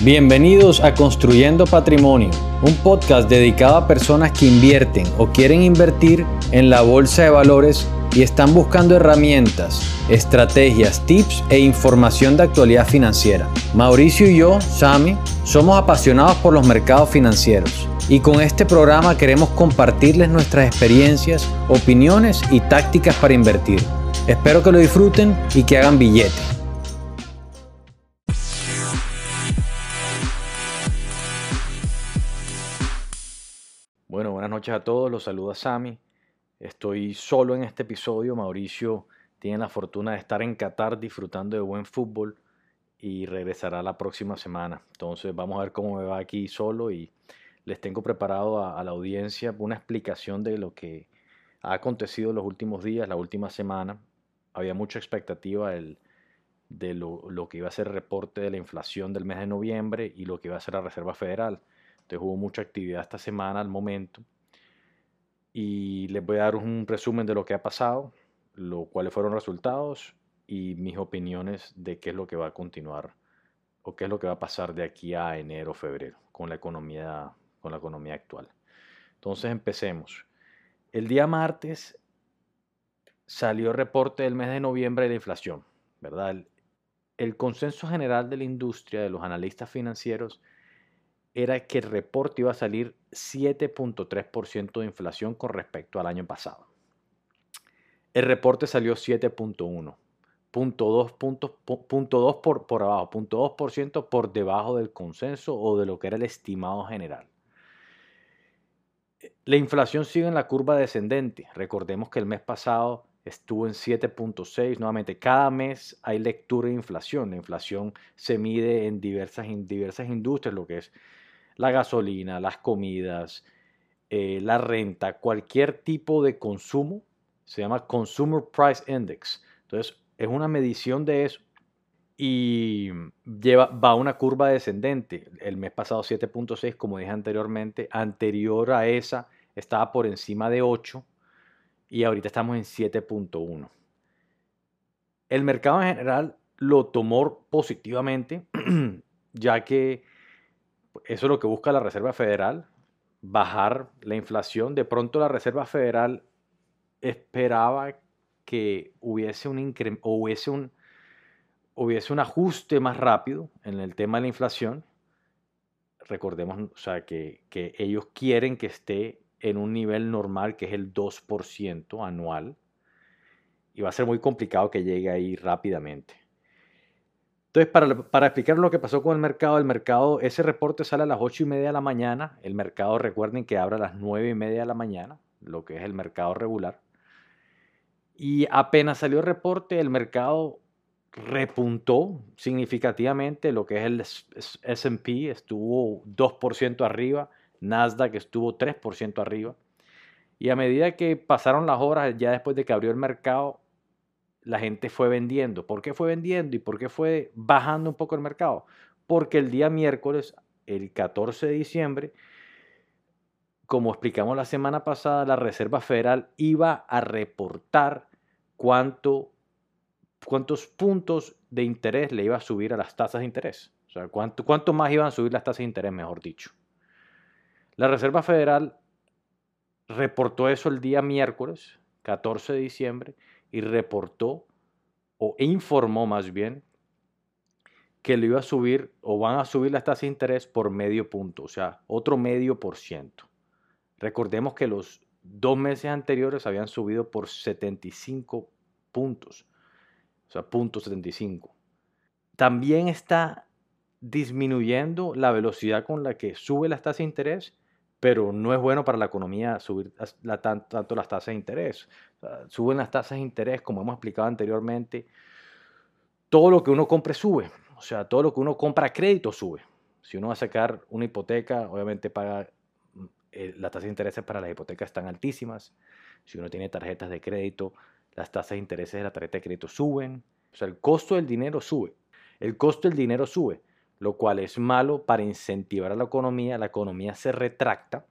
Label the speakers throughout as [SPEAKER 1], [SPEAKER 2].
[SPEAKER 1] Bienvenidos a Construyendo Patrimonio, un podcast dedicado a personas que invierten o quieren invertir en la bolsa de valores y están buscando herramientas, estrategias, tips e información de actualidad financiera. Mauricio y yo, Sami, somos apasionados por los mercados financieros y con este programa queremos compartirles nuestras experiencias, opiniones y tácticas para invertir. Espero que lo disfruten y que hagan billete. A todos, los saluda Sami. Estoy solo en este episodio. Mauricio tiene la fortuna de estar en Qatar disfrutando de buen fútbol y regresará la próxima semana. Entonces vamos a ver cómo me va aquí solo y les tengo preparado a, la audiencia una explicación de lo que ha acontecido en los últimos días, la última semana. Había mucha expectativa de lo, lo, que iba a ser el reporte de la inflación del mes de noviembre y lo que iba a ser la Reserva Federal. Entonces hubo mucha actividad esta semana al momento. Y les voy a dar un resumen de lo que ha pasado, lo cuáles fueron los resultados y mis opiniones de qué es lo que va a continuar o qué es lo que va a pasar de aquí a enero febrero con la economía con la economía actual. Entonces empecemos. El día martes salió el reporte del mes de noviembre de la inflación, ¿verdad? El, consenso general de la industria, de los analistas financieros, era que el reporte iba a salir 7.3% de inflación con respecto al año pasado. El reporte salió 7.1, punto puntos, punto por, por abajo, punto por debajo del consenso o de lo que era el estimado general. La inflación sigue en la curva descendente. Recordemos que el mes pasado estuvo en 7.6. Nuevamente, cada mes hay lectura de inflación. La inflación se mide en diversas, en diversas industrias, lo que es la gasolina, las comidas, eh, la renta, cualquier tipo de consumo, se llama Consumer Price Index. Entonces, es una medición de eso y lleva, va a una curva descendente. El mes pasado 7.6, como dije anteriormente, anterior a esa estaba por encima de 8 y ahorita estamos en 7.1. El mercado en general lo tomó positivamente, ya que eso es lo que busca la Reserva Federal, bajar la inflación. De pronto la Reserva Federal esperaba que hubiese un, hubiese un, hubiese un ajuste más rápido en el tema de la inflación. Recordemos o sea, que, que ellos quieren que esté en un nivel normal que es el 2% anual. Y va a ser muy complicado que llegue ahí rápidamente. Entonces, para, para, explicar lo que pasó con el mercado, el mercado, ese reporte sale a las 8 y media de la mañana. El mercado, recuerden que abre a las 9 y media de la mañana, lo que es el mercado regular. Y apenas salió el reporte, el mercado repuntó significativamente, lo que es el SP estuvo 2% arriba, Nasdaq estuvo 3% arriba. Y a medida que pasaron las horas, ya después de que abrió el mercado, la gente fue vendiendo. ¿Por qué fue vendiendo y por qué fue bajando un poco el mercado? Porque el día miércoles, el 14 de diciembre, como explicamos la semana pasada, la Reserva Federal iba a reportar cuánto, cuántos puntos de interés le iba a subir a las tasas de interés. O sea, cuánto, cuánto más iban a subir las tasas de interés, mejor dicho. La Reserva Federal reportó eso el día miércoles, 14 de diciembre, y reportó o informó más bien que le iba a subir o van a subir las tasas de interés por medio punto, o sea, otro medio por ciento. Recordemos que los dos meses anteriores habían subido por 75 puntos, o sea, punto 75. También está disminuyendo la velocidad con la que sube las tasas de interés pero no es bueno para la economía subir tanto, las tasas de interés. suben las tasas de interés, como hemos explicado anteriormente, todo lo que uno compre sube, o sea, todo lo que uno compra a crédito sube. Si uno va a sacar una hipoteca, obviamente paga, mm, eh, las tasas de interés para las hipotecas están altísimas. Si uno tiene tarjetas de crédito, las tasas de interés de la tarjeta de crédito suben. O sea, el costo del dinero sube. El costo del dinero sube lo cual es malo para incentivar a la economía. La economía se retracta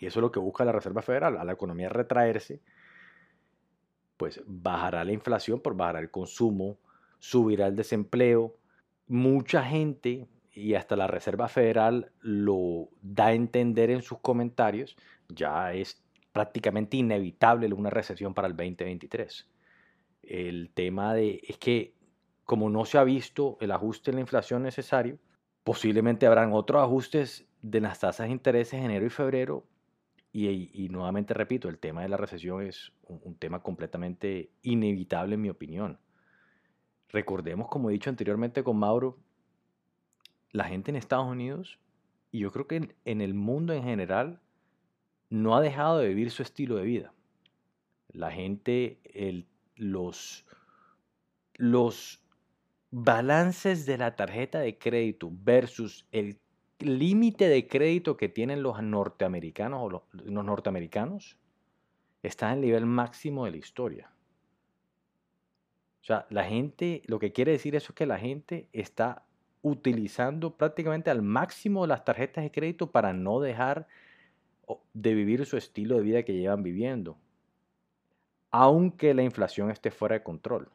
[SPEAKER 1] y eso es lo que busca la Reserva Federal, a la economía retraerse, pues bajará la inflación, por bajará el consumo, subirá el desempleo. Mucha gente, y hasta la Reserva Federal lo da a entender en sus comentarios, ya es prácticamente inevitable una recesión para el 2023. El tema de es que como no se ha visto el ajuste en la inflación necesario, posiblemente habrán otros ajustes de las tasas de interés en enero y febrero. Y, nuevamente repito, el tema de la recesión es un, tema completamente inevitable en mi opinión. Recordemos, como he dicho anteriormente con Mauro, la gente en Estados Unidos, y yo creo que en el mundo en general, no ha dejado de vivir su estilo de vida. La gente, los, los balances de la tarjeta de crédito versus el límite de crédito que tienen los norteamericanos o los, norteamericanos está en el nivel máximo de la historia. O sea, la gente, lo que quiere decir eso es que la gente está utilizando prácticamente al máximo las tarjetas de crédito para no dejar de vivir su estilo de vida que llevan viviendo, aunque la inflación esté fuera de control.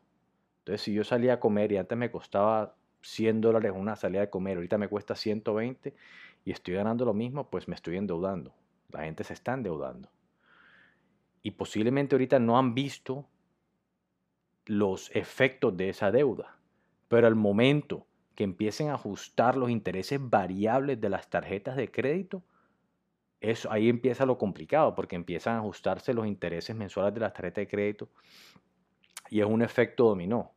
[SPEAKER 1] Entonces, si yo salía a comer y antes me costaba 100 dólares una salida de comer, ahorita me cuesta 120 y estoy ganando lo mismo, pues me estoy endeudando. La gente se está endeudando. Y posiblemente ahorita no han visto los efectos de esa deuda, pero al momento que empiecen a ajustar los intereses variables de las tarjetas de crédito, eso, ahí empieza lo complicado, porque empiezan a ajustarse los intereses mensuales de las tarjetas de crédito y es un efecto dominó.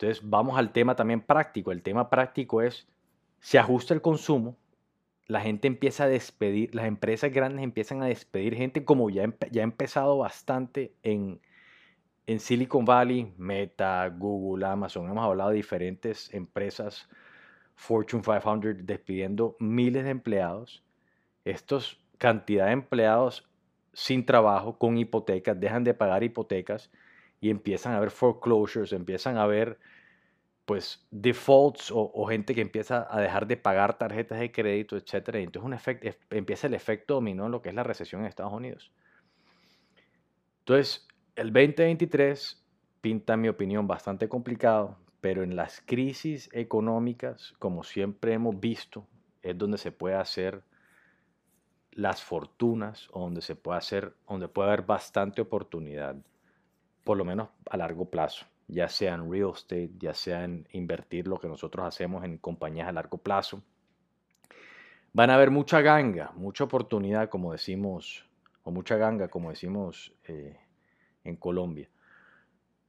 [SPEAKER 1] Entonces vamos al tema también práctico. El tema práctico es, se ajusta el consumo, la gente empieza a despedir, las empresas grandes empiezan a despedir gente como ya, ya ha empezado bastante en, en Silicon Valley, Meta, Google, Amazon. Hemos hablado de diferentes empresas Fortune 500 despidiendo miles de empleados estos cantidad de empleados sin trabajo, con hipotecas, dejan de pagar hipotecas y empiezan a haber foreclosures, empiezan a haber pues defaults o, gente que empieza a dejar de pagar tarjetas de crédito, etc. Y entonces un efecto, empieza el efecto dominó en lo que es la recesión en Estados Unidos. Entonces, el 2023 pinta, en mi opinión, bastante complicado, pero en las crisis económicas, como siempre hemos visto, es donde se puede hacer las fortunas o donde se puede hacer, donde puede haber bastante oportunidad, por lo menos a largo plazo, ya sea en real estate, ya sea en invertir lo que nosotros hacemos en compañías a largo plazo. Van a haber mucha ganga, mucha oportunidad, como decimos, o mucha ganga, como decimos eh, en Colombia.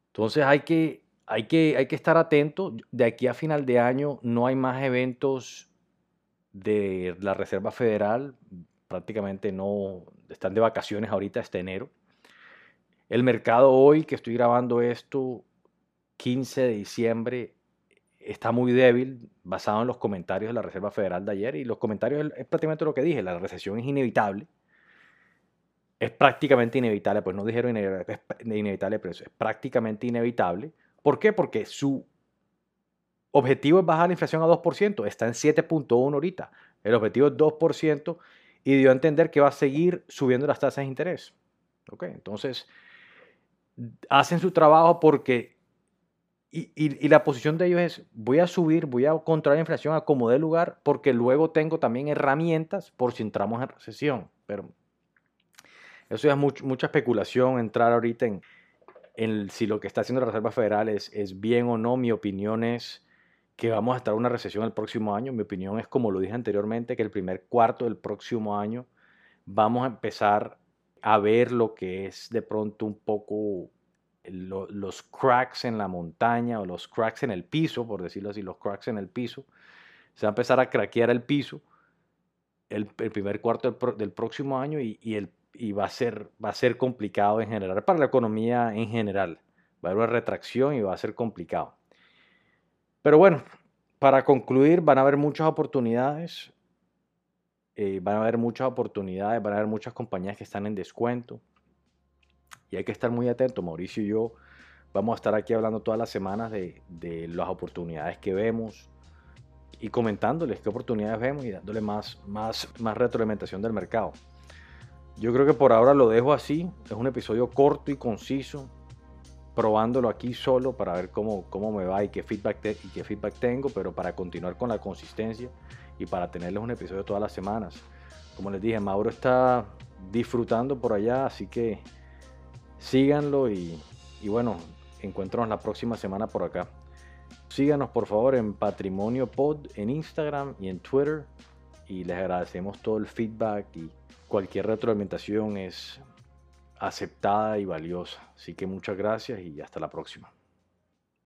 [SPEAKER 1] Entonces hay que, hay, que, hay que estar atento. De aquí a final de año no hay más eventos de la Reserva Federal prácticamente no están de vacaciones ahorita este enero. El mercado hoy que estoy grabando esto, 15 de diciembre, está muy débil basado en los comentarios de la Reserva Federal de ayer y los comentarios es prácticamente lo que dije, la recesión es inevitable. Es prácticamente inevitable, pues no dijeron inevitable, pero es prácticamente inevitable. ¿Por qué? Porque su objetivo es bajar la inflación a 2%, está en 7.1 ahorita. El objetivo es 2% y dio a entender que va a seguir subiendo las tasas de interés. Entonces, hacen su trabajo porque, y, la posición de ellos es, voy a subir, voy a controlar la inflación a como dé lugar, porque luego tengo también herramientas por si entramos en recesión. Pero eso ya es mucha especulación, entrar ahorita en, en, si lo que está haciendo la Reserva Federal es, es bien o no. Mi opinión es que vamos a estar en una recesión el próximo año. Mi opinión es, como lo dije anteriormente, que el primer cuarto del próximo año vamos a empezar a ver lo que es de pronto un poco los cracks en la montaña o los cracks en el piso, por decirlo así, los cracks en el piso. Se va a empezar a craquear el piso el, primer cuarto del, próximo año y, el, y va, a ser, va a ser complicado en general para la economía en general. Va a haber una retracción y va a ser complicado. Pero bueno, para concluir, van a haber muchas oportunidades. Eh, van a haber muchas oportunidades, van a haber muchas compañías que están en descuento. Y hay que estar muy atento. Mauricio y yo vamos a estar aquí hablando todas las semanas de, las oportunidades que vemos y comentándoles qué oportunidades vemos y dándole más, más, más retroalimentación del mercado. Yo creo que por ahora lo dejo así. Es un episodio corto y conciso probándolo aquí solo para ver cómo, me va y qué, feedback y qué feedback tengo, pero para continuar con la consistencia y para tenerles un episodio todas las semanas. Como les dije, Mauro está disfrutando por allá, así que síganlo y, y bueno, encuéntranos la próxima semana por acá. Síganos por favor en Patrimonio Pod en Instagram y en Twitter y les agradecemos todo el feedback y cualquier retroalimentación es aceptada y valiosa. Así que muchas gracias y hasta la próxima.